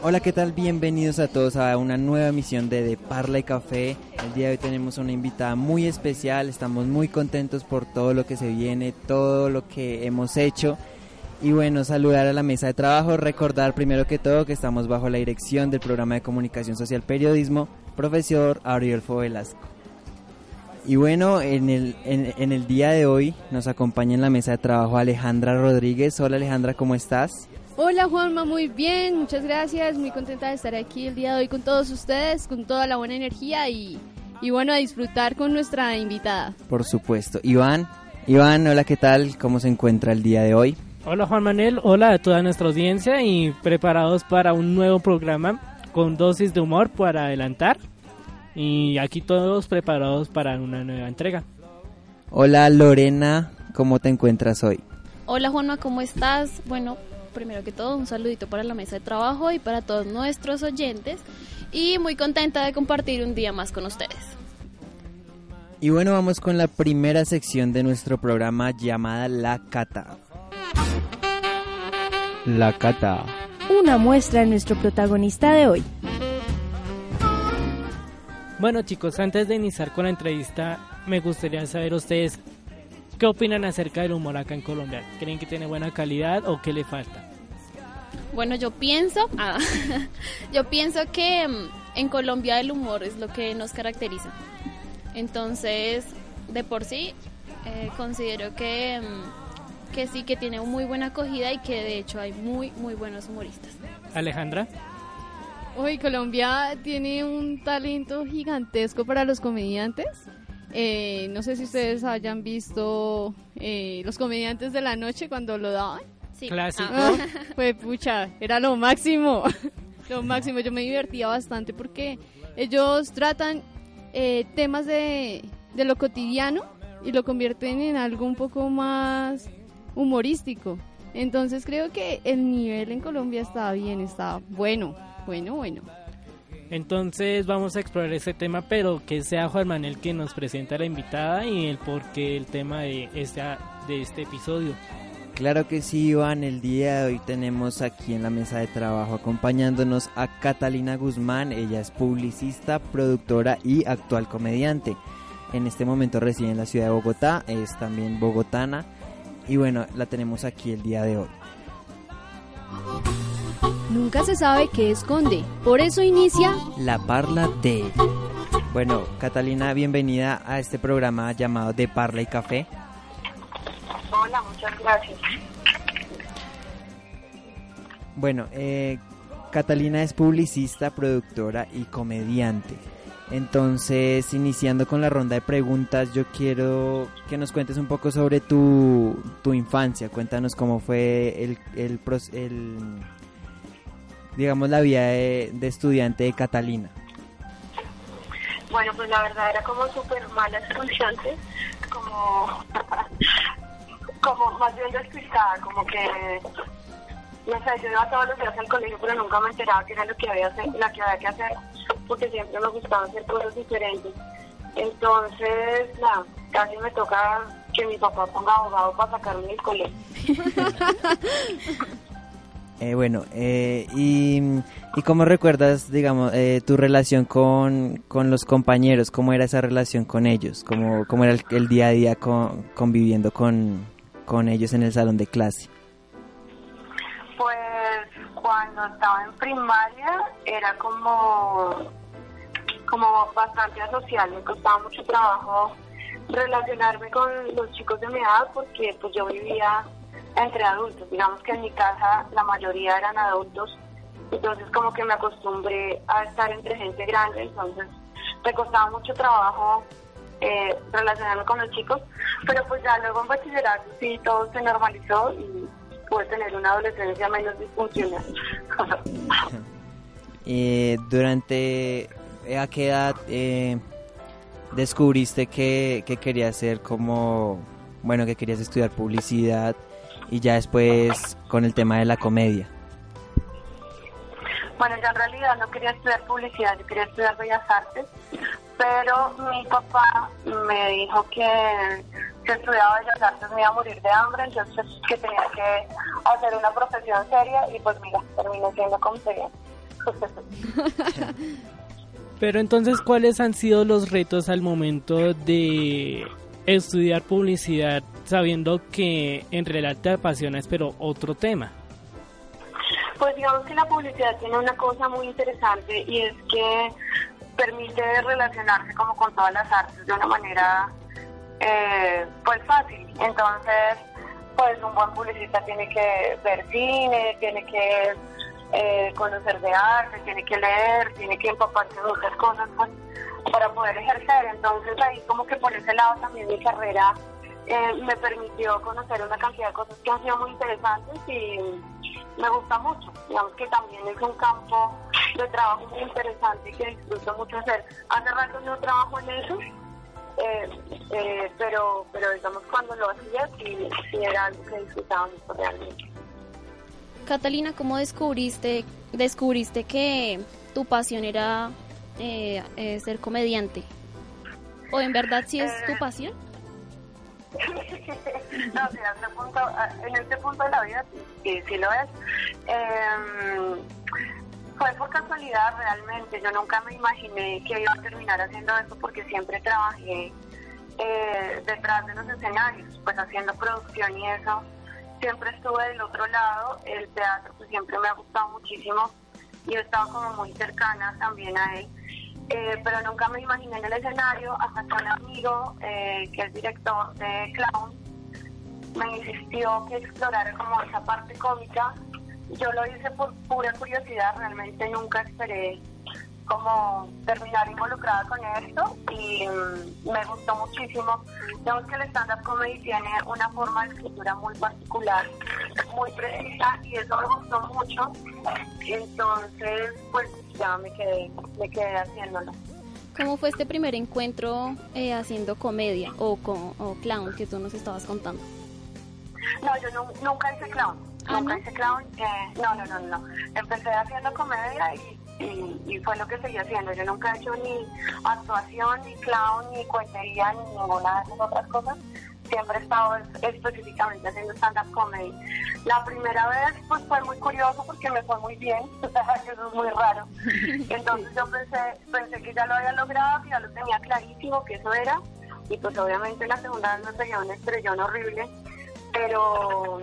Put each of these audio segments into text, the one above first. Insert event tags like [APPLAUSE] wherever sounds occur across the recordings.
Hola, ¿qué tal? Bienvenidos a todos a una nueva emisión de De Parla y Café. El día de hoy tenemos una invitada muy especial, estamos muy contentos por todo lo que se viene, todo lo que hemos hecho. Y bueno, saludar a la mesa de trabajo, recordar primero que todo que estamos bajo la dirección del programa de comunicación social periodismo, profesor Ariolfo Velasco. Y bueno, en el, en, en el día de hoy nos acompaña en la mesa de trabajo Alejandra Rodríguez. Hola Alejandra, ¿cómo estás? Hola Juanma, muy bien, muchas gracias, muy contenta de estar aquí el día de hoy con todos ustedes, con toda la buena energía y, y bueno, a disfrutar con nuestra invitada. Por supuesto. Iván, Iván, hola, ¿qué tal? ¿Cómo se encuentra el día de hoy? Hola Juan Manuel, hola a toda nuestra audiencia y preparados para un nuevo programa con dosis de humor para adelantar y aquí todos preparados para una nueva entrega. Hola Lorena, ¿cómo te encuentras hoy? Hola Juanma, ¿cómo estás? Bueno, primero que todo un saludito para la mesa de trabajo y para todos nuestros oyentes y muy contenta de compartir un día más con ustedes. Y bueno, vamos con la primera sección de nuestro programa llamada La Cata. La Cata. Una muestra de nuestro protagonista de hoy. Bueno chicos, antes de iniciar con la entrevista, me gustaría saber ustedes qué opinan acerca del humor acá en Colombia. ¿Creen que tiene buena calidad o qué le falta? Bueno, yo pienso, [LAUGHS] ah, yo pienso que mm, en Colombia el humor es lo que nos caracteriza. Entonces, de por sí, eh, considero que, mm, que sí, que tiene muy buena acogida y que de hecho hay muy, muy buenos humoristas. Alejandra. Hoy Colombia tiene un talento gigantesco para los comediantes. Eh, no sé si ustedes hayan visto eh, los comediantes de la noche cuando lo daban. Sí. Clásico. Ah, [LAUGHS] pues pucha, era lo máximo. [LAUGHS] lo máximo. Yo me divertía bastante porque ellos tratan eh, temas de, de lo cotidiano y lo convierten en algo un poco más humorístico. Entonces creo que el nivel en Colombia está bien, está bueno, bueno, bueno. Entonces vamos a explorar ese tema, pero que sea Juan Manuel que nos presenta a la invitada y el porqué el tema de este, de este episodio. Claro que sí, Iván. El día de hoy tenemos aquí en la mesa de trabajo acompañándonos a Catalina Guzmán. Ella es publicista, productora y actual comediante. En este momento reside en la ciudad de Bogotá, es también bogotana. Y bueno, la tenemos aquí el día de hoy. Nunca se sabe qué esconde, por eso inicia La Parla de... Bueno, Catalina, bienvenida a este programa llamado De Parla y Café. Hola, muchas gracias. Bueno, eh, Catalina es publicista, productora y comediante. Entonces, iniciando con la ronda de preguntas, yo quiero que nos cuentes un poco sobre tu, tu infancia. Cuéntanos cómo fue el, el, pros- el- digamos, la vida de, de estudiante de Catalina. Bueno, pues la verdad era como súper mala estudiante, como, como más bien despistada, como que, no sé, yo iba todos los días al colegio, pero nunca me enteraba que era lo que había, hacer, lo que, había que hacer, porque siempre me gustaba hacer cosas diferentes. Entonces, nada, casi me toca que mi papá ponga abogado para sacarme del colegio. [LAUGHS] Eh, bueno, eh, y, y cómo recuerdas, digamos, eh, tu relación con, con los compañeros? ¿Cómo era esa relación con ellos? ¿Cómo, cómo era el, día a día con- conviviendo con, con ellos en el salón de clase? Pues cuando estaba en primaria era como, como bastante asocial, me costaba mucho trabajo relacionarme con los chicos de mi edad porque pues yo vivía entre adultos, digamos que en mi casa la mayoría eran adultos, entonces como que me acostumbré a estar entre gente grande, entonces me costaba mucho trabajo eh, relacionarme con los chicos, pero pues ya luego en bachillerato sí todo se normalizó y pude tener una adolescencia menos disfuncional. [LAUGHS] Eh, durante, ¿a qué edad eh, descubriste que, que querías ser como, bueno, que querías estudiar publicidad y ya después con el tema de la comedia? Bueno, yo en realidad no quería estudiar publicidad, yo quería estudiar bellas artes, pero mi papá me dijo que si estudiaba bellas artes me iba a morir de hambre, entonces que tenía que hacer una profesión seria y pues mira, terminé siendo comedia. [LAUGHS] Pero entonces, ¿cuáles han sido los retos al momento de estudiar publicidad sabiendo que en realidad te apasiona, pero otro tema? Pues digamos que la publicidad tiene una cosa muy interesante y es que permite relacionarse como con todas las artes de una manera eh, pues fácil. Entonces, pues un buen publicista tiene que ver cine, tiene que eh, conocer de arte, tiene que leer, tiene que empaparse de muchas cosas pues, para poder ejercer. Entonces ahí como que por ese lado también mi carrera eh, me permitió conocer una cantidad de cosas que han sido muy interesantes y me gusta mucho. Digamos que también es un campo de trabajo muy interesante que disfruto mucho hacer. Hace rato no trabajo en eso, eh, eh, pero, pero digamos cuando lo hacía sí, sí era algo que disfrutaba mucho realmente. Catalina, ¿cómo descubriste, descubriste que tu pasión era eh, eh, ser comediante? ¿O en verdad sí es tu pasión? [LAUGHS] no, sí, en este punto, en este punto de la vida sí, lo es. Eh, fue por casualidad realmente. Yo nunca me imaginé que iba a terminar haciendo esto porque siempre trabajé eh, detrás de los escenarios, pues haciendo producción y eso. Siempre estuve del otro lado. El teatro pues, siempre me ha gustado muchísimo y he estado como muy cercana también a él. Eh, pero nunca me imaginé en el escenario hasta que un amigo eh, que es director de Clown me insistió que explorara como esa parte cómica. Yo lo hice por pura curiosidad, realmente nunca esperé como terminar involucrada con esto y mm, me gustó muchísimo. Digamos que el stand-up comedy tiene una forma de escritura muy particular, muy precisa y eso me gustó mucho. Entonces, pues ya me quedé, me quedé haciéndolo. ¿Cómo fue este primer encuentro eh, haciendo comedia o, con, o clown que tú nos estabas contando? No, yo nu- nunca hice clown. ¿Ah, nunca no? hice clown. eh, no, no, no, no. Empecé haciendo comedia y, y, y fue lo que seguí haciendo. Yo nunca he hecho ni actuación, ni clown, ni cuentería, ni ninguna de esas otras cosas. Siempre he estado es- específicamente haciendo stand-up comedy. La primera vez pues fue muy curioso porque me fue muy bien, [LAUGHS] eso es muy raro. [LAUGHS] Entonces yo pensé, pensé que ya lo había logrado, que ya lo tenía clarísimo que eso era. Y pues obviamente la segunda vez me pegué un estrellón horrible pero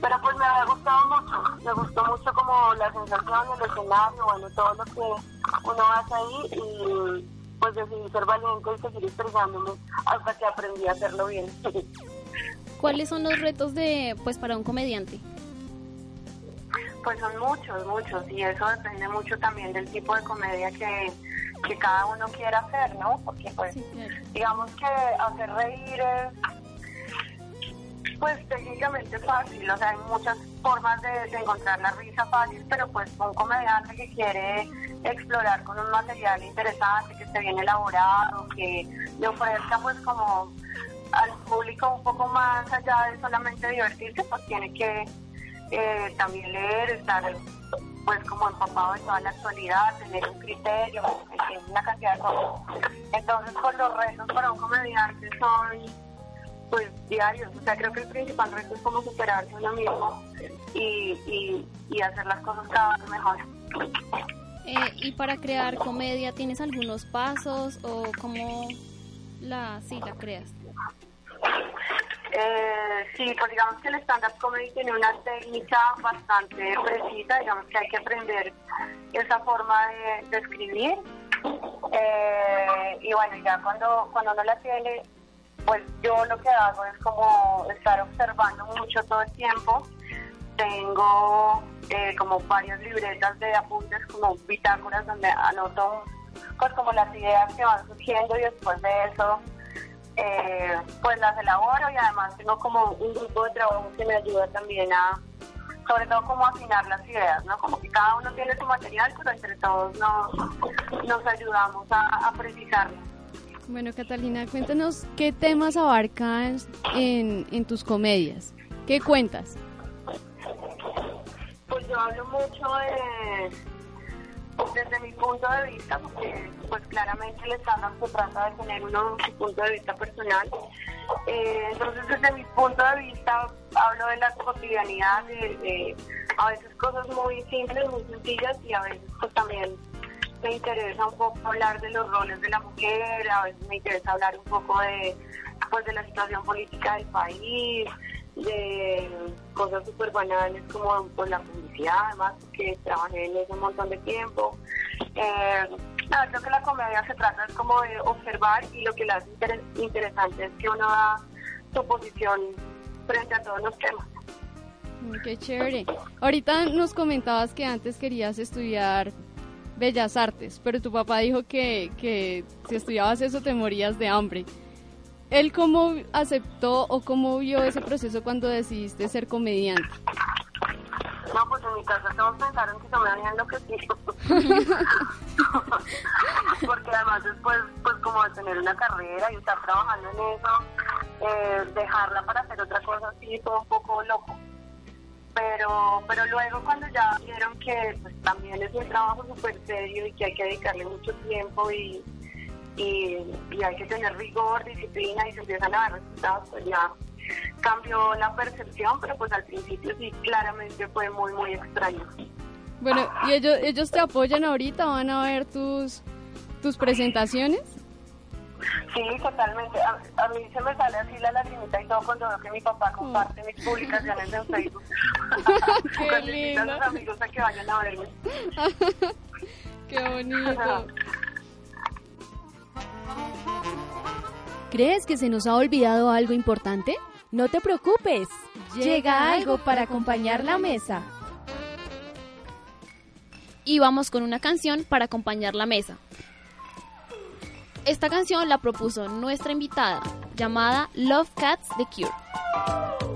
pero pues me había gustado mucho, me gustó mucho como la sensación, el escenario, bueno, todo lo que uno hace ahí y pues decidí ser valiente y seguir expresándome hasta que aprendí a hacerlo bien. [LAUGHS] ¿Cuáles son los retos de, pues, para un comediante? Pues son muchos, muchos, y eso depende mucho también del tipo de comedia que, que cada uno quiera hacer, ¿no? Porque pues Sí, claro. digamos que hacer reír es pues técnicamente fácil, o sea, hay muchas formas de, encontrar la risa fácil, pero pues un comediante que quiere explorar con un material interesante, que esté bien elaborado, que le ofrezca pues como al público un poco más allá de solamente divertirse, pues tiene que eh, también leer, estar pues como empapado de toda la actualidad, tener un criterio, en una cantidad de cosas. Entonces, pues los retos para un comediante son pues diarios, o sea, creo que el principal reto es como superarse uno mismo y, y, y hacer las cosas cada vez mejor. Eh, y para crear comedia, ¿tienes algunos pasos o cómo la, sí, la creas? Eh, sí, pues digamos que el stand-up comedy tiene una técnica bastante precisa, digamos que hay que aprender esa forma de, de escribir. Eh, y bueno, ya cuando, cuando uno la tiene, pues yo lo que hago es como estar observando mucho todo el tiempo. Tengo eh, como varias libretas de apuntes, como bitácoras donde anoto pues como las ideas que van surgiendo y después de eso eh, pues las elaboro y además tengo como un grupo de trabajo que me ayuda también a, sobre todo como afinar las ideas, ¿no? Como que cada uno tiene su material, pero entre todos nos, nos ayudamos a, a. Bueno, Catalina, cuéntanos qué temas abarcan en, en tus comedias. ¿Qué cuentas? Pues yo hablo mucho de, desde mi punto de vista, porque pues claramente el estándar se trata de tener uno su punto de vista personal. Eh, entonces desde mi punto de vista hablo de la cotidianidad, de, de a veces cosas muy simples, muy sencillas y a veces pues también me interesa un poco hablar de los roles de la mujer, a veces me interesa hablar un poco de pues de la situación política del país, de cosas súper banales como pues, la publicidad, además, que trabajé en eso un montón de tiempo. Eh, nada, creo que la comedia se trata es como de observar y lo que le hace inter- interesante es que uno da su posición frente a todos los temas. Qué chévere. Ahorita nos comentabas que antes querías estudiar Bellas Artes, pero tu papá dijo que, que si estudiabas eso te morías de hambre. ¿Él cómo aceptó o cómo vio ese proceso cuando decidiste ser comediante? No, pues en mi casa todos pensaron que yo me había enloquecido. [LAUGHS] Porque además después, pues como de tener una carrera y estar trabajando en eso, eh, dejarla para hacer otra cosa así fue un poco loco. Pero, pero luego cuando ya vieron que pues, también es un trabajo súper serio y que hay que dedicarle mucho tiempo y, y, y hay que tener rigor, disciplina y se empiezan a ver resultados, pues ya cambió la percepción, pero pues al principio sí claramente fue muy, muy extraño. Bueno, ¿y ellos, ellos te apoyan ahorita? ¿Van a ver tus, tus presentaciones? Sí, totalmente. A, a mí se me sale así la lagrimita y todo cuando veo que mi papá comparte mis publicaciones en Facebook. [LAUGHS] Qué Cuando invito a lindo. sus amigos a que vayan a verme. [LAUGHS] Qué bonito. ¿Crees que se nos ha olvidado algo importante? No te preocupes. Llega algo para acompañar la mesa. Y vamos con una canción para acompañar la mesa. Esta canción la propuso nuestra invitada, llamada Love Cats The Cure.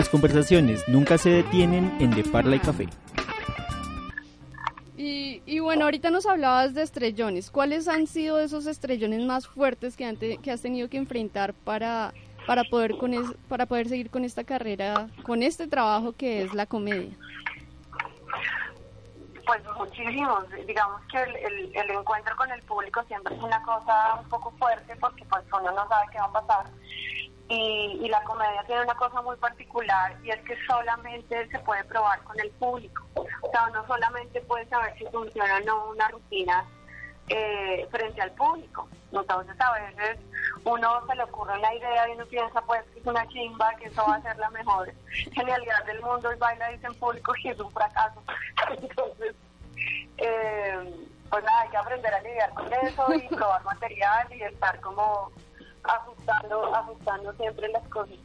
Las conversaciones nunca se detienen en De Parla y Café. Y, y bueno, ahorita nos hablabas de estrellones. ¿Cuáles han sido esos estrellones más fuertes que, han te- que has tenido que enfrentar para, para, poder con es- para poder seguir con esta carrera, con este trabajo que es la comedia? Pues muchísimos. Digamos que el, el, el encuentro con el público siempre es una cosa un poco fuerte porque pues uno no sabe qué va a pasar. Y, la comedia tiene una cosa muy particular y es que solamente se puede probar con el público. O sea, uno solamente puede saber si funciona o no una rutina eh, frente al público. Entonces a veces uno se le ocurre una idea y uno piensa pues que es una chimba, que eso va a ser la mejor genialidad del mundo y baila dice en público y es un fracaso. [LAUGHS] Entonces, eh, pues nada, hay que aprender a lidiar con eso y probar material y estar como ajustando, ajustando siempre las cosas.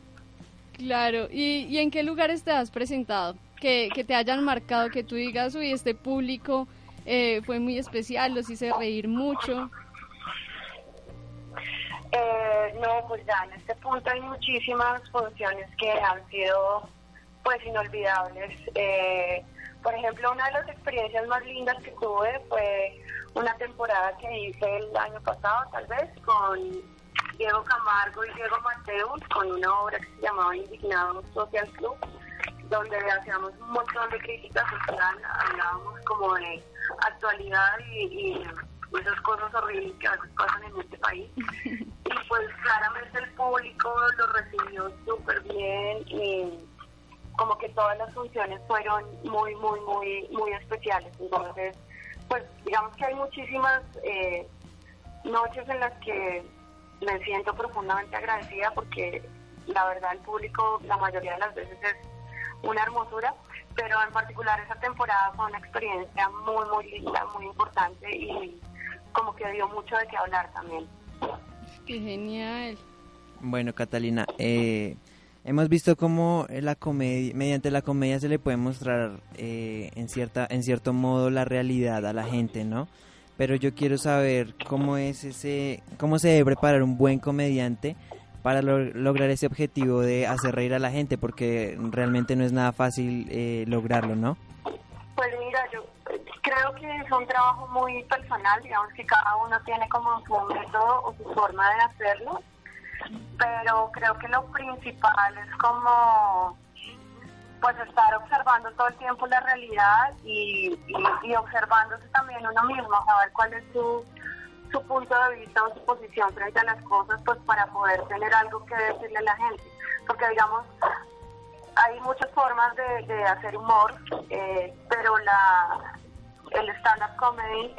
Claro, ¿y, y en qué lugares te has presentado? Que, que te hayan marcado, que tú digas, uy, este público eh, fue muy especial, los hice reír mucho. Eh, no, pues ya en este punto hay muchísimas funciones que han sido pues inolvidables. Eh, por ejemplo, una de las experiencias más lindas que tuve fue una temporada que hice el año pasado, tal vez, con Diego Camargo y Diego Mateus, con una obra que se llamaba Indignados Social Club, donde hacíamos un montón de críticas social, hablábamos como de actualidad y, y esas cosas horribles que a veces pasan en este país. [LAUGHS] Y pues claramente el público lo recibió súper bien y como que todas las funciones fueron muy, muy, muy, muy especiales. Entonces, pues digamos que hay muchísimas eh, noches en las que me siento profundamente agradecida porque la verdad el público la mayoría de las veces es una hermosura, pero en particular esa temporada fue una experiencia muy, muy linda, muy importante y como que dio mucho de qué hablar también. Qué genial. Bueno, Catalina, eh, hemos visto cómo la comedia, mediante la comedia se le puede mostrar eh, en cierta, en cierto modo la realidad a la gente, ¿no? Pero yo quiero saber cómo es ese, cómo se debe preparar un buen comediante para lo- lograr ese objetivo de hacer reír a la gente, porque realmente no es nada fácil eh, lograrlo, ¿no? Pues mira, yo creo que es un trabajo muy personal, digamos que cada uno tiene como su método o su forma de hacerlo, pero creo que lo principal es como pues estar observando todo el tiempo la realidad y, y, observándose también uno mismo, saber cuál es su, su punto de vista o su posición frente a las cosas, pues para poder tener algo que decirle a la gente. Porque digamos, hay muchas formas de, de hacer humor, eh, pero la el stand-up comedy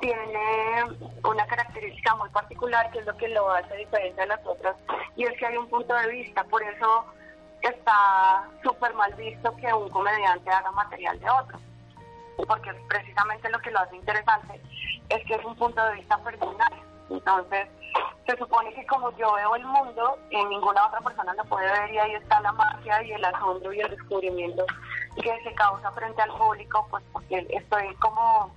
tiene una característica muy particular que es lo que lo hace diferente a las otras y es que hay un punto de vista, por eso está súper mal visto que un comediante haga material de otro, porque precisamente lo que lo hace interesante es que es un punto de vista personal. Entonces, se supone que como yo veo el mundo, eh, ninguna otra persona lo puede ver y ahí está la magia y el asombro y el descubrimiento que se causa frente al público, pues porque estoy como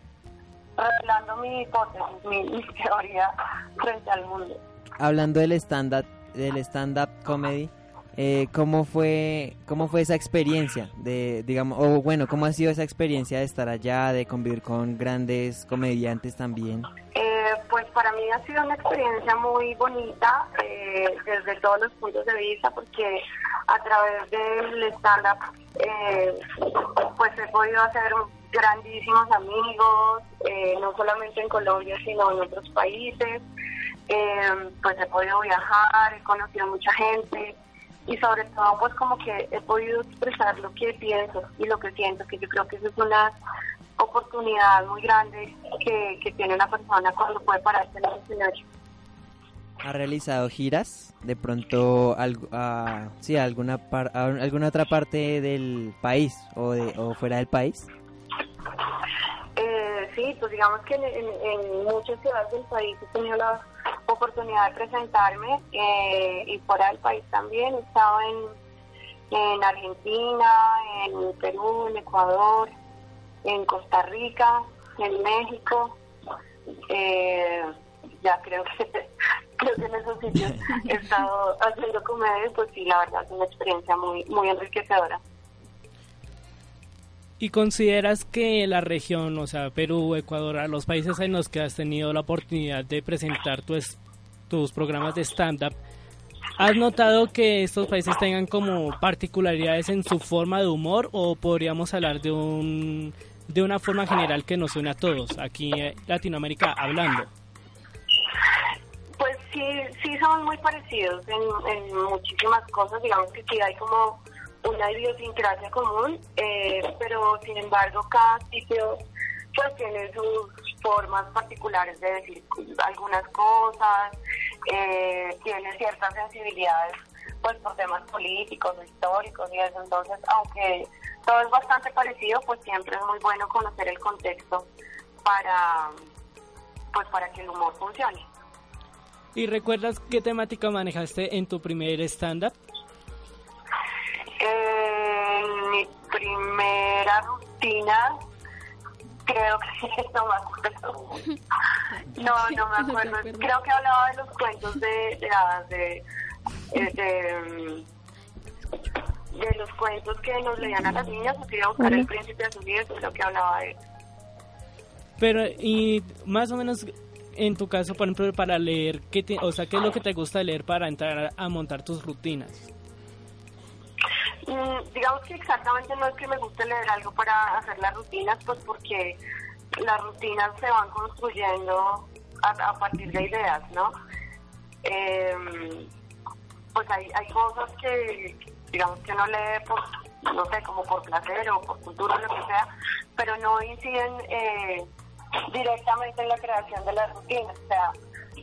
revelando mi hipótesis, mi, teoría frente al mundo. Hablando del stand-up del stand-up comedy, eh, ¿cómo fue cómo fue esa experiencia de digamos o bueno cómo ha sido esa experiencia de estar allá, de convivir con grandes comediantes también? Eh, pues para mí ha sido una experiencia muy bonita eh, desde todos los puntos de vista porque a través del stand-up eh, pues he podido hacer grandísimos amigos, eh, no solamente en Colombia sino en otros países, pues he podido viajar, he conocido mucha gente y sobre todo pues como que he podido expresar lo que pienso y lo que siento, que yo creo que eso es una oportunidad muy grande que, que tiene una persona cuando puede pararse en el escenario. ¿Ha realizado giras? De pronto algo, a, sí, alguna par- a alguna otra parte del país o de o fuera del país? Eh, sí, pues digamos que en, en- en muchas ciudades del país he tenido la oportunidad de presentarme eh, y fuera del país también. He estado en, en Argentina, en Perú, en Ecuador, en Costa Rica, en México. Eh, ya creo que [LAUGHS] creo que en esos sitios he [LAUGHS] estado haciendo comedia, y pues sí, la verdad es una experiencia muy, muy enriquecedora. ¿Y consideras que la región, o sea, Perú, Ecuador, los países en los que has tenido la oportunidad de presentar tus, tus programas de stand-up, ¿has notado que estos países tengan como particularidades en su forma de humor o podríamos hablar de un de una forma general que nos une a todos, aquí en Latinoamérica hablando? Pues sí, sí somos muy parecidos en, en muchísimas cosas, digamos que sí hay como una idiosincrasia común, eh, pero sin embargo cada sitio pues tiene sus formas particulares de decir algunas cosas, eh, tiene ciertas sensibilidades pues por temas políticos, históricos y eso, entonces aunque todo es bastante parecido, pues siempre es muy bueno conocer el contexto para pues para que el humor funcione. ¿Y recuerdas qué temática manejaste en tu primer stand-up? En mi primera rutina, creo que [LAUGHS] no me acuerdo. No, no me [LAUGHS] acuerdo. Creo que hablaba de los cuentos de, de hadas, de, de, de, de los cuentos que nos leían a las niñas, o quería buscar el príncipe azul y eso es lo que hablaba de Pero, y más o menos en tu caso, por ejemplo, para leer, ¿qué te- o sea, ¿qué es lo que te gusta leer para entrar a montar tus rutinas? Mm, digamos que exactamente no es que me guste leer algo para hacer las rutinas, pues porque las rutinas se van construyendo a, a partir de ideas, ¿no? Em, pues hay, hay cosas que, digamos que uno lee por, no sé, como por placer o por cultura lo que sea, pero no inciden eh, directamente en la creación de las rutinas. O sea,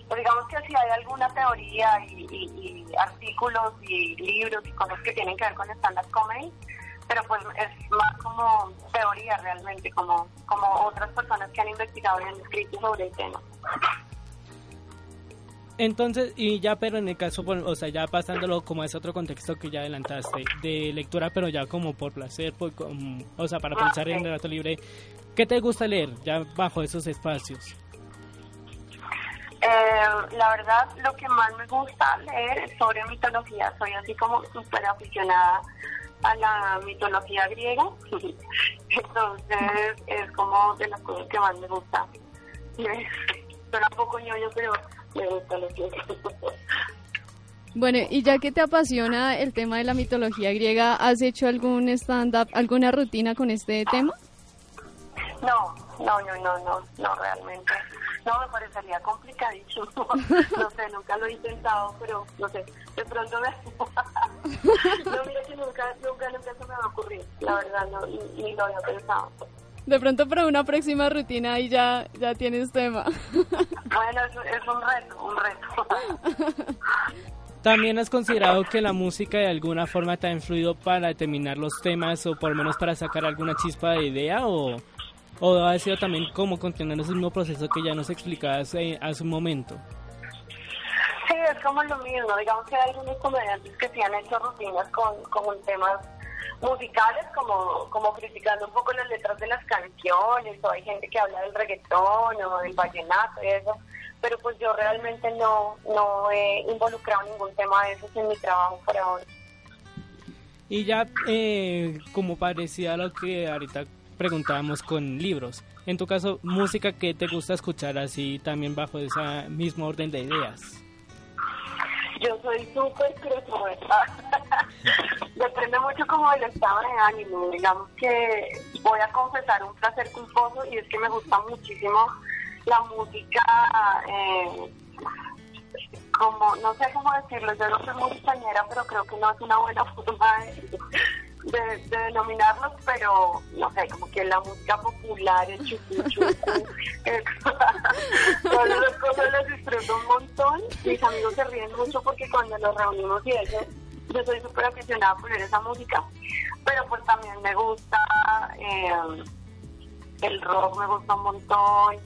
pues digamos que si hay alguna teoría y, y- y artículos y libros y cosas que tienen que ver con stand-up comedy, pero pues es más como teoría realmente, como, como otras personas que han investigado y han escrito sobre el tema. Entonces, y ya, pero en el caso, o sea, ya pasándolo como a ese otro contexto que ya adelantaste, de lectura, pero ya como por placer, por, com- o sea, para Ah, pensar en el rato libre, ¿qué te gusta leer ya bajo esos espacios? Eh, la verdad, lo que más me gusta leer es sobre mitología. Soy así como súper aficionada a la mitología griega. [LAUGHS] Entonces, es como de las cosas que más me gusta. Suena un poco ñoño, pero me gusta lo que Bueno, y ya que te apasiona el tema de la mitología griega, ¿has hecho algún stand-up, alguna rutina con este tema? No, no, no, no, no, no, realmente. No, me parecería complicadísimo. [LAUGHS] No sé, nunca lo he intentado, pero no sé, de pronto me... [LAUGHS] No, mira que nunca, nunca, nunca se me va a ocurrir, la verdad, no, ni, ni lo había pensado. De pronto para una próxima rutina y ya, ya tienes tema. [LAUGHS] Bueno, es, es un reto, un reto. ¿También has considerado que la música de alguna forma te ha influido para determinar los temas o por lo menos para sacar alguna chispa de idea o, o ha sido también como continuar ese mismo proceso que ya nos explicabas eh, hace un momento? Sí, es como lo mismo. Digamos que hay algunos comediantes que sí han hecho rutinas con, con temas musicales, como, como criticando un poco las letras de las canciones, o hay gente que habla del reggaetón o del vallenato y eso, pero pues yo realmente no, no he involucrado ningún tema de esos en mi trabajo por ahora. Y ya eh, como parecía lo que ahorita preguntábamos con libros, en tu caso, música que te gusta escuchar así también bajo ese mismo orden de ideas. Yo soy súper crossover. [LAUGHS] Depende mucho como del estado de ánimo. Digamos que voy a confesar un placer culposo y es que me gusta muchísimo la música, eh, como, no sé cómo decirlo, yo no soy muy pero creo que no es una buena forma de, de, de denominarlos, pero no sé, como que la música popular, el chucu chucu, eh, todas esas cosas las disfruto un montón. Mis amigos se ríen mucho porque cuando nos reunimos y eso, yo soy súper aficionada a poner esa música, pero pues también me gusta eh, el rock, me gusta un montón,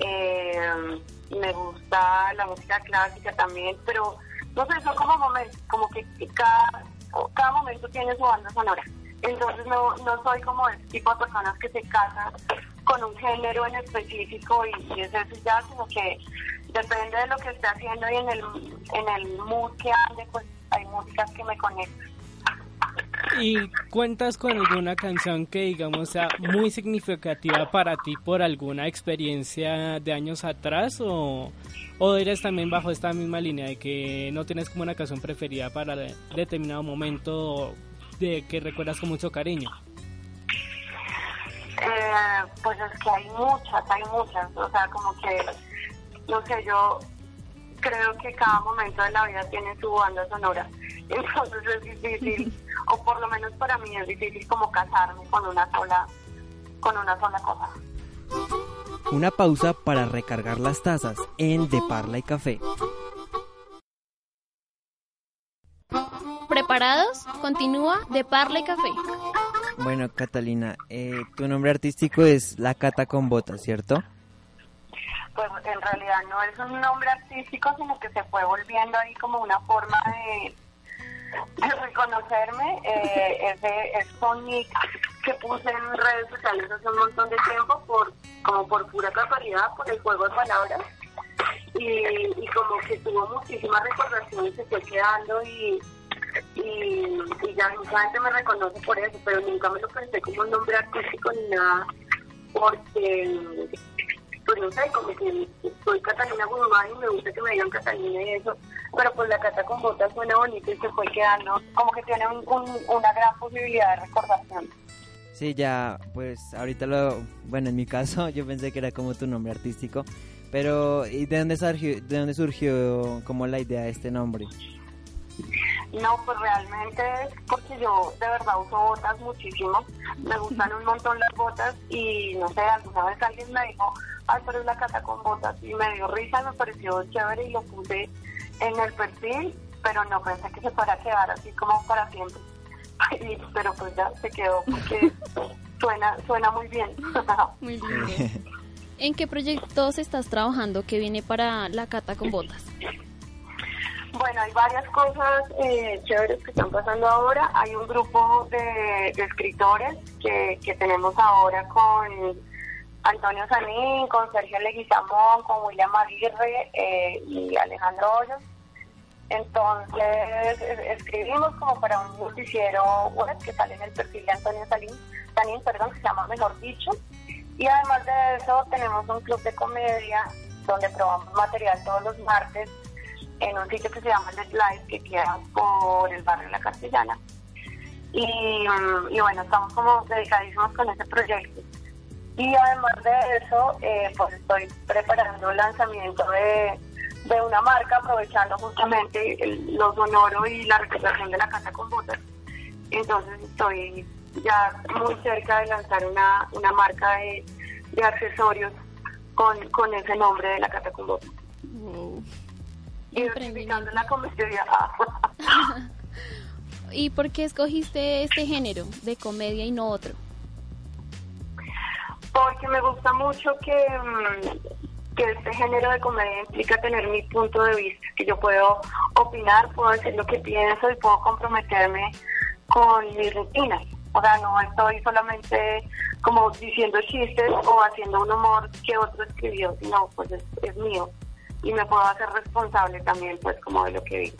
eh, me gusta la música clásica también, pero no sé, son como momentos, como que cada, cada momento tiene su banda sonora. Entonces no, no soy como ese tipo de personas que se casan con un género en específico y, y es eso ya, sino que depende de lo que esté haciendo y en el, en el mood que ande, pues hay músicas que me conectan. ¿Y cuentas con alguna canción que digamos sea muy significativa para ti por alguna experiencia de años atrás o, o eres también bajo esta misma línea de que no tienes como una canción preferida para de- determinado momento de que recuerdas con mucho cariño? Eh, pues es que hay muchas, hay muchas, o sea, como que, no sé, yo creo que cada momento de la vida tiene su banda sonora, [LAUGHS] entonces es difícil, o por lo menos para mí es difícil como casarme con una sola, con una sola cosa. Una pausa para recargar las tazas en De Parla y Café. ¿Preparados? Continúa de Parla y Café. Bueno, Catalina, eh, tu nombre artístico es La Cata con Botas, ¿cierto? Pues en realidad no es un nombre artístico, sino que se fue volviendo ahí como una forma de, de reconocerme. Eh, [LAUGHS] ese es un nick que puse en redes sociales hace un montón de tiempo, por como por pura casualidad, por el juego de palabras. Y, y como que tuvo muchísimas recordaciones, se fue quedando y, y, y ya mucha gente me reconoce por eso, pero nunca me lo pensé como un nombre artístico ni nada, porque pues no sé, como que soy Catalina Guzmán y me gusta que me digan Catalina y eso, pero pues la cata con botas suena bonito y se fue quedando, como que tiene un- un- una gran posibilidad de recordación. Sí, ya, pues ahorita lo, bueno, en mi caso [LAUGHS] yo pensé que era como tu nombre artístico, pero ¿y de dónde surgió, de dónde surgió como la idea de este nombre? No, pues realmente es porque yo de verdad uso botas muchísimo, me gustan un montón las botas y no sé, alguna vez alguien me dijo, ay, pero es la cata con botas y me dio risa, me pareció chévere y lo puse en el perfil, pero no pensé que se fuera a quedar así como para siempre. [LAUGHS] Y- pero pues ya se quedó porque [LAUGHS] suena, suena muy bien. [LAUGHS] Muy lindo. ¿En qué proyectos estás trabajando que viene para la cata con botas? Bueno, hay varias cosas eh, chéveres que están pasando ahora. Hay un grupo de, escritores que, que tenemos ahora con Antonio Sanín, con Sergio Leguizamón, con William Aguirre eh, y Alejandro Hoyos. Entonces es- escribimos como para un noticiero web que sale en el perfil de Antonio Sanín, Sanín perdón, que se llama Mejor Dicho. Y además de eso tenemos un club de comedia donde probamos material todos los martes en un sitio que se llama Let's Live, que queda por el barrio La Castellana. Y, mm, y bueno, estamos como dedicadísimos con ese proyecto. Y además de eso, eh, pues estoy preparando el lanzamiento de, de una marca, aprovechando justamente el, los honoros y la recuperación de la casa con botas. Entonces estoy ya muy cerca de lanzar una, una marca de, de accesorios con, con ese nombre de la casa con botas. Identificando la comedia. [LAUGHS] ¿Y por qué escogiste este género de comedia y no otro? Porque me gusta mucho que, mm, que este género de comedia implica tener mi punto de vista, que yo puedo opinar, puedo decir lo que pienso y puedo comprometerme con mis rutinas. O sea, no estoy solamente como diciendo chistes o haciendo un humor que otro escribió, sino pues es, es mío. Y me puedo hacer responsable también pues como de lo que digo.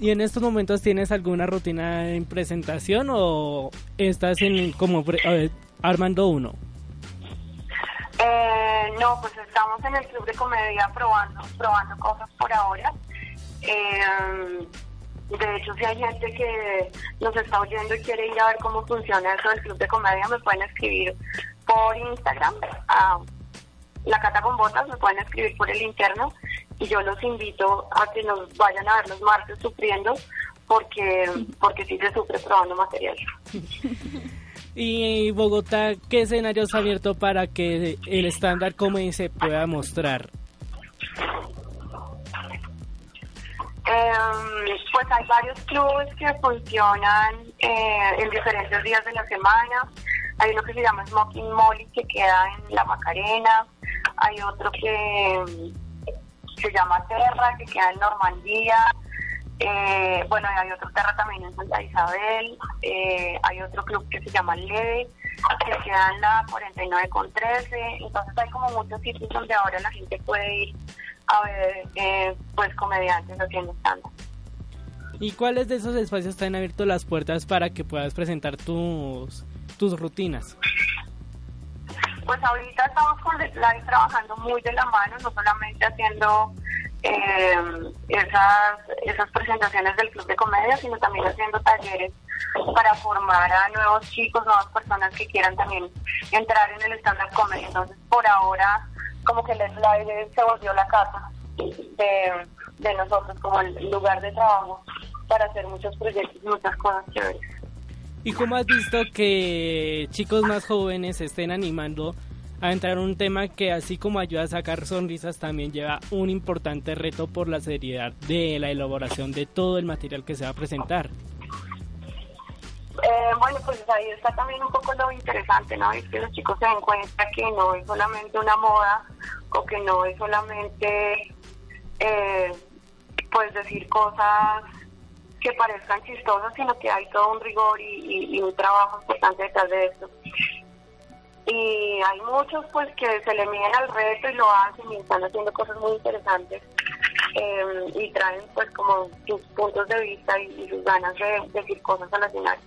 ¿Y en estos momentos tienes alguna rutina en presentación o estás en como armando uno? Eh, no, pues estamos en el club de comedia probando, probando cosas por ahora. Eh, de hecho, si hay gente que nos está oyendo y quiere ir a ver cómo funciona eso del club de comedia, me pueden escribir por Instagram a la cata con botas, me pueden escribir por el interno y yo los invito a que nos vayan a ver los martes sufriendo porque porque sí se sufre probando material. [LAUGHS] Y Bogotá, ¿qué escenarios ha abierto para que el estándar comedy se pueda mostrar? Eh, pues hay varios clubes que funcionan eh, en diferentes días de la semana. Hay uno que se llama Smoking Molly que queda en La Macarena. Hay otro que se llama Terra que queda en Normandía. Eh, bueno, hay otro Terra también en Santa Isabel. Eh, hay otro club que se llama Leve que queda en la 49 con 13. Entonces hay como muchos sitios donde ahora la gente puede ir a ver eh, pues comediantes haciendo stand-up. ¿Y cuáles de esos espacios te han abierto las puertas para que puedas presentar tus, tus rutinas? Pues ahorita estamos con Live trabajando muy de la mano, no solamente haciendo eh, esas, esas presentaciones del Club de Comedia, sino también haciendo talleres para formar a nuevos chicos, nuevas personas que quieran también entrar en el stand-up comedy. Entonces, por ahora, como que Let's Live se volvió la casa de, de nosotros, como el lugar de trabajo para hacer muchos proyectos, muchas cosas chéveres. ¿Y cómo has visto que chicos más jóvenes se estén animando a entrar en un tema que así como ayuda a sacar sonrisas también lleva un importante reto por la seriedad de la elaboración de todo el material que se va a presentar? Eh, bueno, pues ahí está también un poco lo interesante, ¿no? Es que los chicos se den cuenta que no es solamente una moda o que no es solamente, eh, pues decir cosas que parezcan chistosas, sino que hay todo un rigor y, un trabajo importante detrás de esto. Y hay muchos pues que se le miden al reto y lo hacen y están haciendo cosas muy interesantes eh, y traen pues como sus puntos de vista y, y sus ganas de decir cosas al escenario.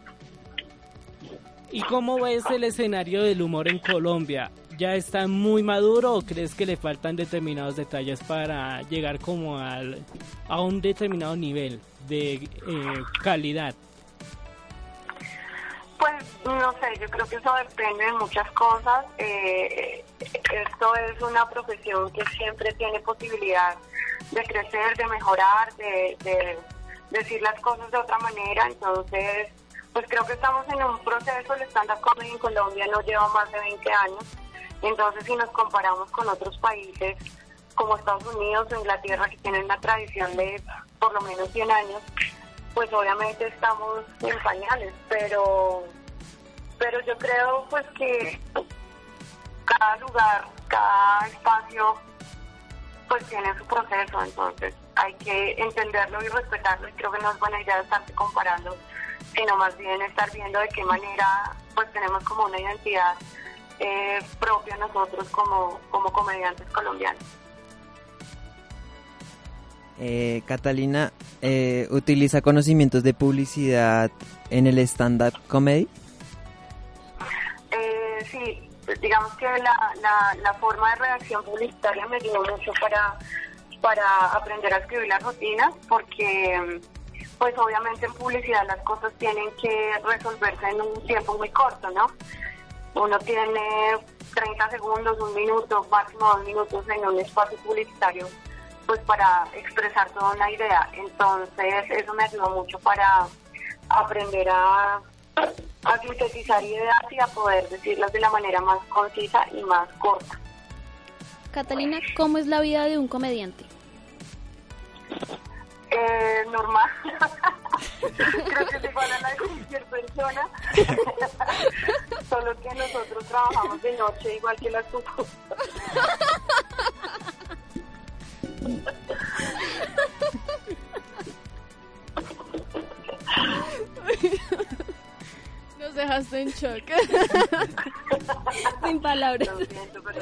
¿Y cómo ves el escenario del humor en Colombia? ¿Ya está muy maduro o crees que le faltan determinados detalles para llegar como al, a un determinado nivel de eh, calidad? Pues no sé, yo creo que eso depende de muchas cosas. Eh, esto es una profesión que siempre tiene posibilidad de crecer, de mejorar, de, de decir las cosas de otra manera. Entonces, pues creo que estamos en un proceso. El stand-up en Colombia no lleva más de 20 años. Entonces, si nos comparamos con otros países como Estados Unidos o Inglaterra, que tienen una tradición de por lo menos 100 años, pues obviamente estamos en pañales, pero pero yo creo pues que cada lugar, cada espacio pues tiene su proceso, entonces hay que entenderlo y respetarlo y creo que no es buena idea estarse comparando, sino más bien estar viendo de qué manera pues tenemos como una identidad eh, propia nosotros como, como comediantes colombianos. Eh, Catalina, eh, ¿utiliza conocimientos de publicidad en el stand-up comedy? Eh, sí, digamos que la, la, la forma de redacción publicitaria me ayudó mucho para, para aprender a escribir las rutinas, porque pues obviamente en publicidad las cosas tienen que resolverse en un tiempo muy corto, ¿no? Uno tiene 30 segundos, un minuto, máximo dos minutos en un espacio publicitario, pues para expresar toda una idea. Entonces eso me ayudó mucho para aprender a, a sintetizar ideas y a poder decirlas de la manera más concisa y más corta. Catalina, ¿cómo es la vida de un comediante? Eh, normal. [LAUGHS] Creo que es igual a la de cualquier persona. [LAUGHS] Solo que nosotros trabajamos de noche igual que las tucos. [LAUGHS] Nos dejaste en shock. Sin palabras. Lo siento, pero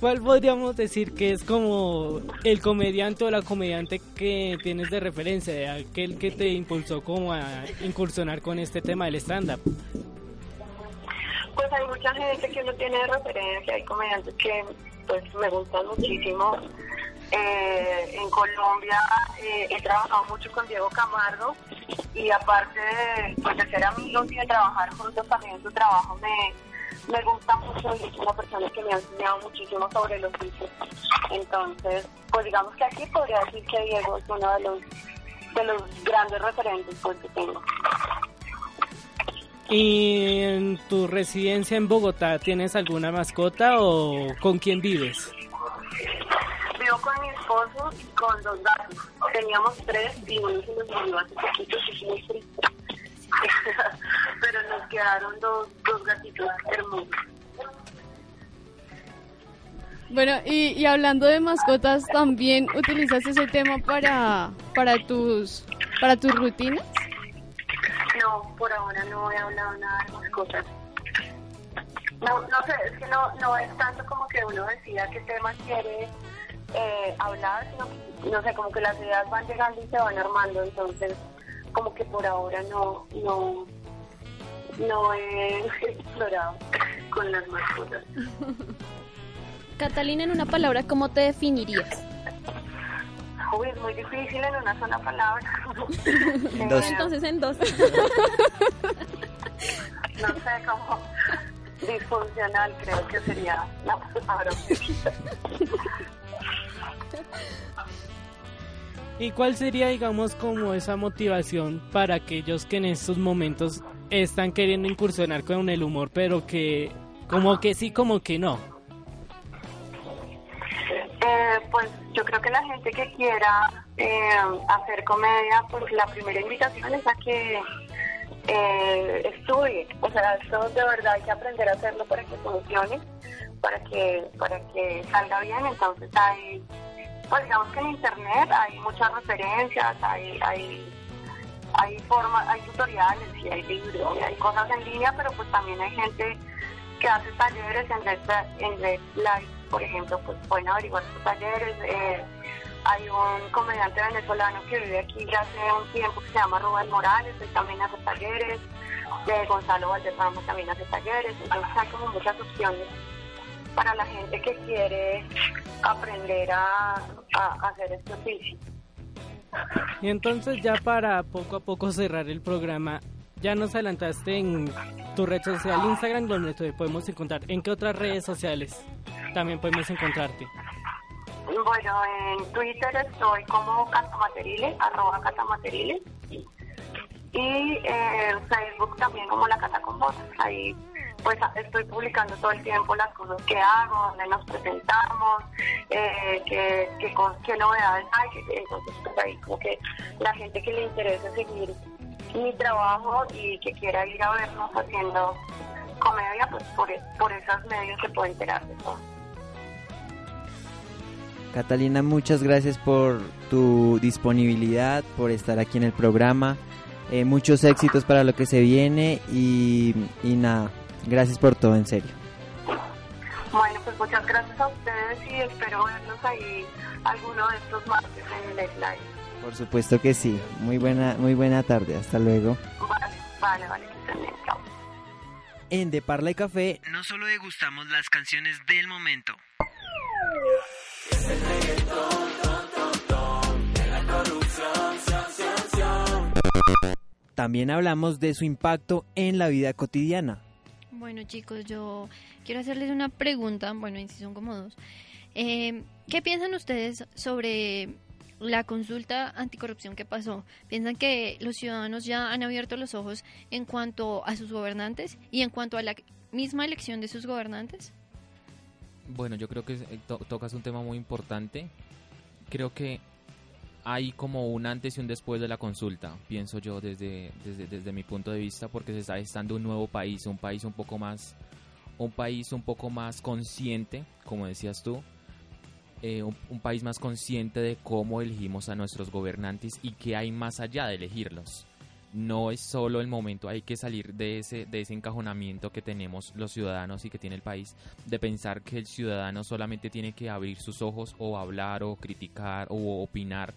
¿Cuál podríamos decir que es como el comediante o la comediante que tienes de referencia, aquel que te impulsó como a incursionar con este tema del stand-up? Pues hay mucha gente que uno tiene de referencia, hay comediantes que pues me gustan muchísimo. Eh, en Colombia eh, he trabajado mucho con Diego Camargo y aparte de, pues, ser amigos y de trabajar juntos también su trabajo me, me gusta mucho y es una persona que me ha enseñado muchísimo sobre los oficio. Entonces, pues digamos que aquí podría decir que Diego es uno de los de los grandes referentes pues, que tengo. ¿Y en tu residencia en Bogotá tienes alguna mascota o con quién vives? Vivo con mi esposo y con dos gatos. Teníamos tres y uno se nos murió hace poquito, es muy triste. [LAUGHS] Pero nos quedaron dos, dos gatitos hermosos. Bueno, y, y hablando de mascotas, ¿también utilizas ese tema para, para, tus, para tus rutinas? No, por ahora no he hablado nada de mascotas. No, no sé, es que no, no es tanto como que uno decida qué tema quiere eh, hablar, sino que, no sé, como que las ideas van llegando y se van armando, entonces como que por ahora no, no, no he [LAUGHS] explorado con las mascotas. [LAUGHS] Catalina, en una palabra, ¿cómo te definirías? Uy, es muy difícil en una sola palabra. [LAUGHS] Dos. Entonces en dos. no sé, como disfuncional creo que sería la palabra. ¿Y cuál sería, digamos, como esa motivación para aquellos que en estos momentos están queriendo incursionar con el humor, pero que como que sí, como que no? Eh, pues yo creo que la gente que quiera eh, hacer comedia, pues la primera invitación es a que eh, estudie. O sea, esto de verdad hay que aprender a hacerlo para que funcione, para que para que salga bien. Entonces hay, pues digamos que en internet hay muchas referencias, hay hay hay formas, hay tutoriales y hay libros, y hay cosas en línea, pero pues también hay gente que hace talleres en Red, en Live, por ejemplo, pues pueden averiguar sus talleres. Eh, hay un comediante venezolano que vive aquí ya hace un tiempo que se llama Rubén Morales, él también hace talleres. Eh, Gonzalo Valderrama también hace talleres. Entonces hay como muchas opciones para la gente que quiere aprender a, a hacer este oficio. Y entonces ya para poco a poco cerrar el programa, ya nos adelantaste en tu red social Instagram donde te podemos encontrar. ¿En qué otras redes sociales también podemos encontrarte? Bueno, en Twitter estoy como Catamateriles, arroba Catamateriles. Y en Facebook también como La Cata con Voces. Ahí pues estoy publicando todo el tiempo las cosas que hago, donde nos presentamos, eh, qué, qué, qué novedades hay. Entonces pues ahí como que la gente que le interesa seguir mi trabajo y que quiera ir a vernos haciendo comedia, pues por, por esos medios se puede enterar de todo. Catalina, muchas gracias por tu disponibilidad, por estar aquí en el programa. Eh, muchos éxitos para lo que se viene y nada, gracias por todo, en serio. Bueno, pues muchas gracias a ustedes y espero verlos ahí alguno de estos martes en el live. Por supuesto que sí. Muy buena, muy buena tarde. Hasta luego. Vale, vale, vale, que estén bien, chao. En De Parla y Café no solo degustamos las canciones del momento. También hablamos de su impacto en la vida cotidiana. Bueno chicos, yo quiero hacerles una pregunta, bueno, y si son como dos. Eh, ¿Qué piensan ustedes sobre la consulta anticorrupción que pasó? ¿Piensan que los ciudadanos ya han abierto los ojos en cuanto a sus gobernantes y en cuanto a la misma elección de sus gobernantes? Bueno, yo creo que eh, to- tocas un tema muy importante. Creo que hay como un antes y un después de la consulta, pienso yo desde, desde, desde mi punto de vista, porque se está gestando un nuevo país, un país un poco más, un país un poco más consciente, como decías tú, eh, un, un país más consciente de cómo elegimos a nuestros gobernantes y qué hay más allá de elegirlos. No es solo el momento, hay que salir de ese, de ese encajonamiento que tenemos los ciudadanos y que tiene el país, de pensar que el ciudadano solamente tiene que abrir sus ojos o hablar o criticar o opinar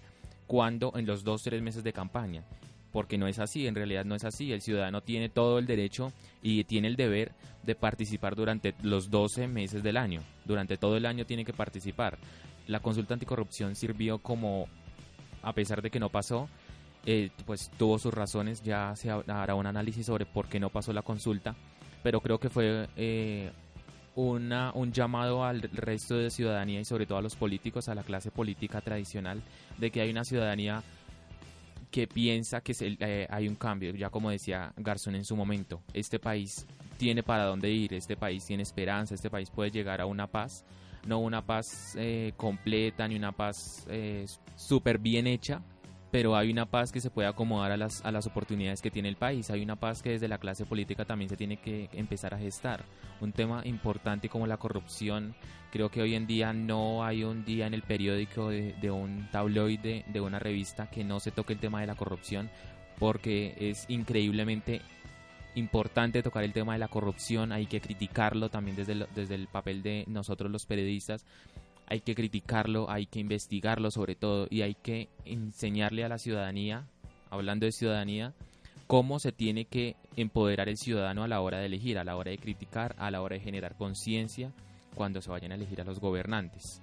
cuando en los dos tres meses de campaña porque no es así, en realidad no es así. El ciudadano tiene todo el derecho y tiene el deber de participar durante los 12 meses del año. Durante todo el año tiene que participar. La consulta anticorrupción sirvió como, a pesar de que no pasó, eh, pues tuvo sus razones, ya se ha- hará un análisis sobre por qué no pasó la consulta, pero creo que fue eh, una, un llamado al resto de ciudadanía y sobre todo a los políticos, a la clase política tradicional, de que hay una ciudadanía que piensa que se- eh, hay un cambio, ya como decía Garzón en su momento, este país tiene para dónde ir, este país tiene esperanza, este país puede llegar a una paz, no una paz eh, completa ni una paz eh, súper bien hecha, pero hay una paz que se puede acomodar a las, a las oportunidades que tiene el país, hay una paz que desde la clase política también se tiene que empezar a gestar. Un tema importante como la corrupción, creo que hoy en día no hay un día en el periódico de, un tabloide, de una revista, que no se toque el tema de la corrupción, porque es increíblemente importante tocar el tema de la corrupción, hay que criticarlo también desde desde el papel de nosotros los periodistas, hay que criticarlo, hay que investigarlo sobre todo y hay que enseñarle a la ciudadanía, hablando de ciudadanía, cómo se tiene que empoderar el ciudadano a la hora de elegir, a la hora de criticar, a la hora de generar conciencia cuando se vayan a elegir a los gobernantes.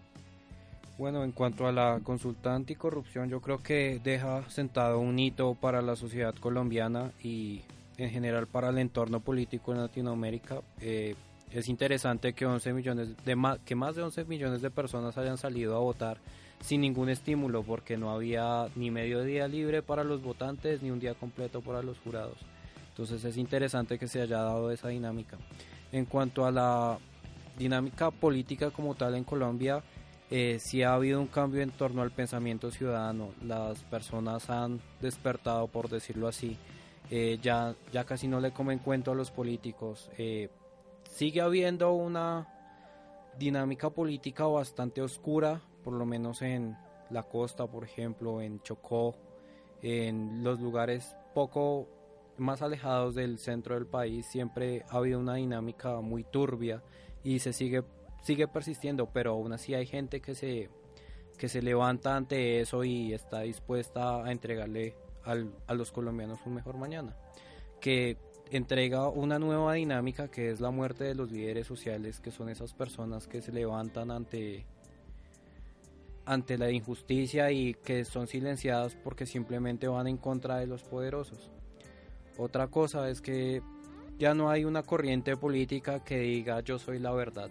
Bueno, en cuanto a la consulta anticorrupción, yo creo que deja sentado un hito para la sociedad colombiana y en general para el entorno político en Latinoamérica. Eh, es interesante que 11 millones de más, que más de 11 millones de personas hayan salido a votar sin ningún estímulo porque no había ni medio día libre para los votantes ni un día completo para los jurados. Entonces es interesante que se haya dado esa dinámica. En cuanto a la dinámica política como tal en Colombia, eh, sí ha habido un cambio en torno al pensamiento ciudadano. Las personas han despertado, por decirlo así. Eh, ya, ya casi no le comen cuento a los políticos. Eh, sigue habiendo una dinámica política bastante oscura, por lo menos en la costa, por ejemplo, en Chocó, en los lugares poco más alejados del centro del país, siempre ha habido una dinámica muy turbia y se sigue sigue persistiendo, pero aún así hay gente que se que se levanta ante eso y está dispuesta a entregarle al, a los colombianos un mejor mañana, que entrega una nueva dinámica que es la muerte de los líderes sociales, que son esas personas que se levantan ante ante la injusticia y que son silenciadas porque simplemente van en contra de los poderosos. Otra cosa es que ya no hay una corriente política que diga yo soy la verdad.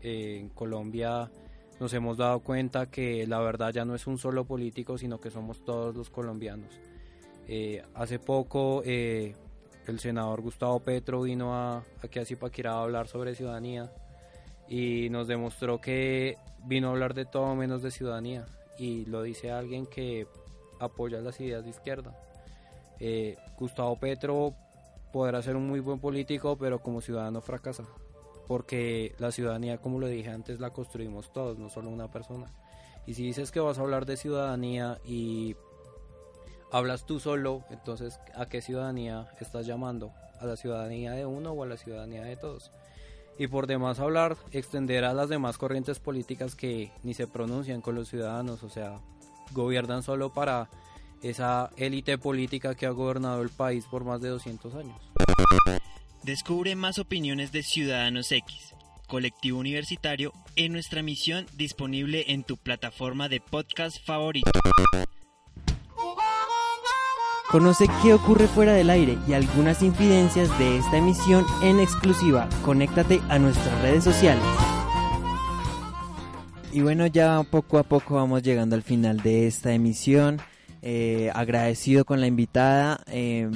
En Colombia nos hemos dado cuenta que la verdad ya no es un solo político, sino que somos todos los colombianos. Eh, hace poco eh, el senador Gustavo Petro vino a, aquí a Zipaquirá a hablar sobre ciudadanía y nos demostró que vino a hablar de todo menos de ciudadanía y lo dice alguien que apoya las ideas de izquierda. Eh, Gustavo Petro podrá ser un muy buen político, pero como ciudadano fracasa, porque la ciudadanía, como lo dije antes, la construimos todos, no solo una persona. Y si dices que vas a hablar de ciudadanía y hablas tú solo, entonces ¿a qué ciudadanía estás llamando? ¿A la ciudadanía de uno o a la ciudadanía de todos? Y por demás hablar, extender a las demás corrientes políticas que ni se pronuncian con los ciudadanos, o sea, gobiernan solo para esa élite política que ha gobernado el país por más de 200 años. Descubre más opiniones de Ciudadanos X, colectivo universitario, en nuestra emisión disponible en tu plataforma de podcast favorito. Conoce qué ocurre fuera del aire y algunas infidencias de esta emisión en exclusiva. Conéctate a nuestras redes sociales. Y bueno, ya poco a poco vamos llegando al final de esta emisión. Eh, agradecido con la invitada. eh,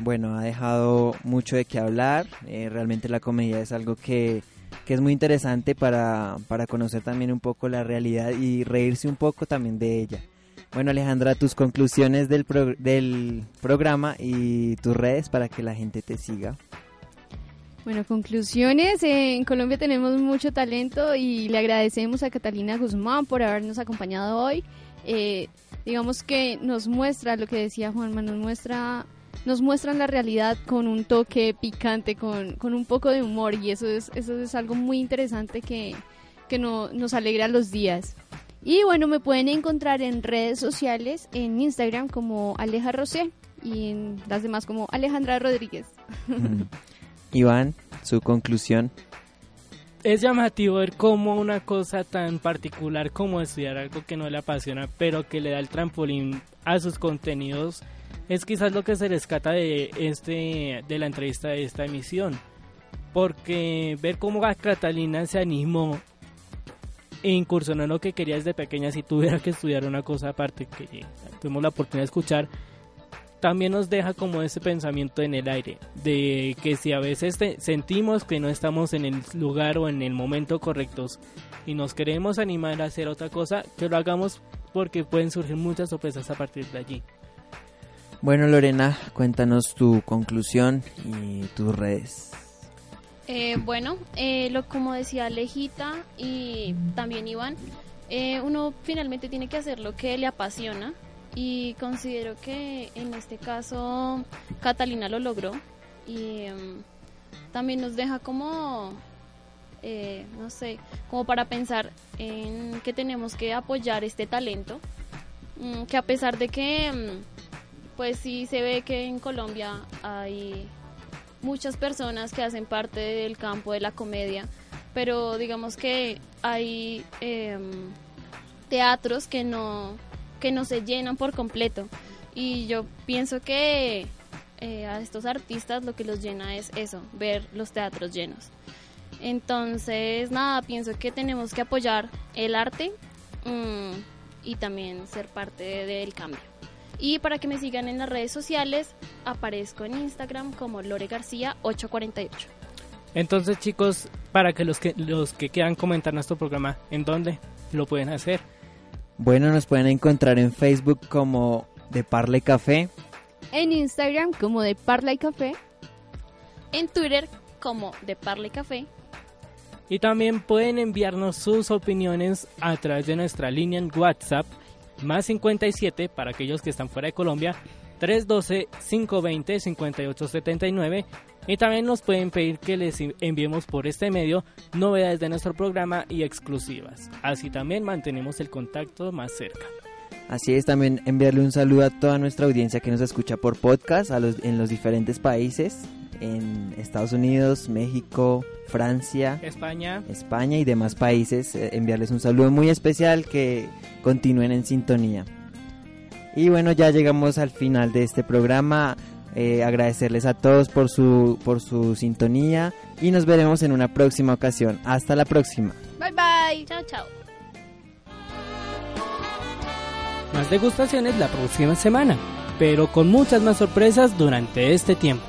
bueno, ha dejado mucho de qué hablar. eh, realmente la comedia es algo que, que es muy interesante para, para conocer también un poco la realidad y reírse un poco también de ella. Bueno, Alejandra, tus conclusiones del, pro- del programa y tus redes para que la gente te siga. Bueno, conclusiones. En Colombia tenemos mucho talento y le agradecemos a Catalina Guzmán por habernos acompañado hoy. Eh, digamos que nos muestra lo que decía Juanma, nos muestra, nos muestran la realidad con un toque picante, con, con un poco de humor y eso es, eso es algo muy interesante que, que no- nos alegra los días. Y bueno, me pueden encontrar en redes sociales, en Instagram como Aleja Rosé y en las demás como Alejandra Rodríguez. [LAUGHS] Iván, su conclusión. Es llamativo ver cómo una cosa tan particular como estudiar algo que no le apasiona, pero que le da el trampolín a sus contenidos, es quizás lo que se rescata de este de la entrevista de esta emisión. Porque ver cómo a Catalina se animó incursionó en lo que quería desde pequeña si tuviera que estudiar una cosa aparte que tuvimos la oportunidad de escuchar, también nos deja como ese pensamiento en el aire, de que si a veces sentimos que no estamos en el lugar o en el momento correctos y nos queremos animar a hacer otra cosa, que lo hagamos porque pueden surgir muchas sorpresas a partir de allí. Bueno, Lorena, cuéntanos tu conclusión y tus redes. Eh, bueno, eh, lo como decía Alejita y también Iván, eh, uno finalmente tiene que hacer lo que le apasiona y considero que en este caso Catalina lo logró y em, también nos deja como, eh, no sé, como para pensar en que tenemos que apoyar este talento, mm, que a pesar de que, mm, pues sí se ve que en Colombia hay muchas personas que hacen parte del campo de la comedia, pero digamos que hay em, teatros que no, que no se llenan por completo. Y yo pienso que eh, a estos artistas lo que los llena es eso, ver los teatros llenos. Entonces, nada, pienso que tenemos que apoyar el arte mm, y también ser parte del cambio. Y para que me sigan en las redes sociales, aparezco en Instagram como Lore García 848. Entonces, chicos, para que los que los que quieran comentar nuestro programa, ¿en dónde lo pueden hacer? Bueno, nos pueden encontrar en Facebook como de Parle Café. En Instagram como de Parla y Café. En Twitter como de Parle Café. Y también pueden enviarnos sus opiniones a través de nuestra línea en WhatsApp, más 57 para aquellos que están fuera de Colombia, 312-520-5879. Y también nos pueden pedir que les enviemos por este medio novedades de nuestro programa y exclusivas. Así también mantenemos el contacto más cerca. Así es, también enviarle un saludo a toda nuestra audiencia que nos escucha por podcast a los, en los diferentes países, en Estados Unidos, México, Francia, España, España y demás países. Eh, enviarles un saludo muy especial, que continúen en sintonía. Y bueno, ya llegamos al final de este programa. Eh, agradecerles a todos por su, por su sintonía y nos veremos en una próxima ocasión. Hasta la próxima. Bye bye. Chao, chao. Más degustaciones la próxima semana, pero con muchas más sorpresas durante este tiempo.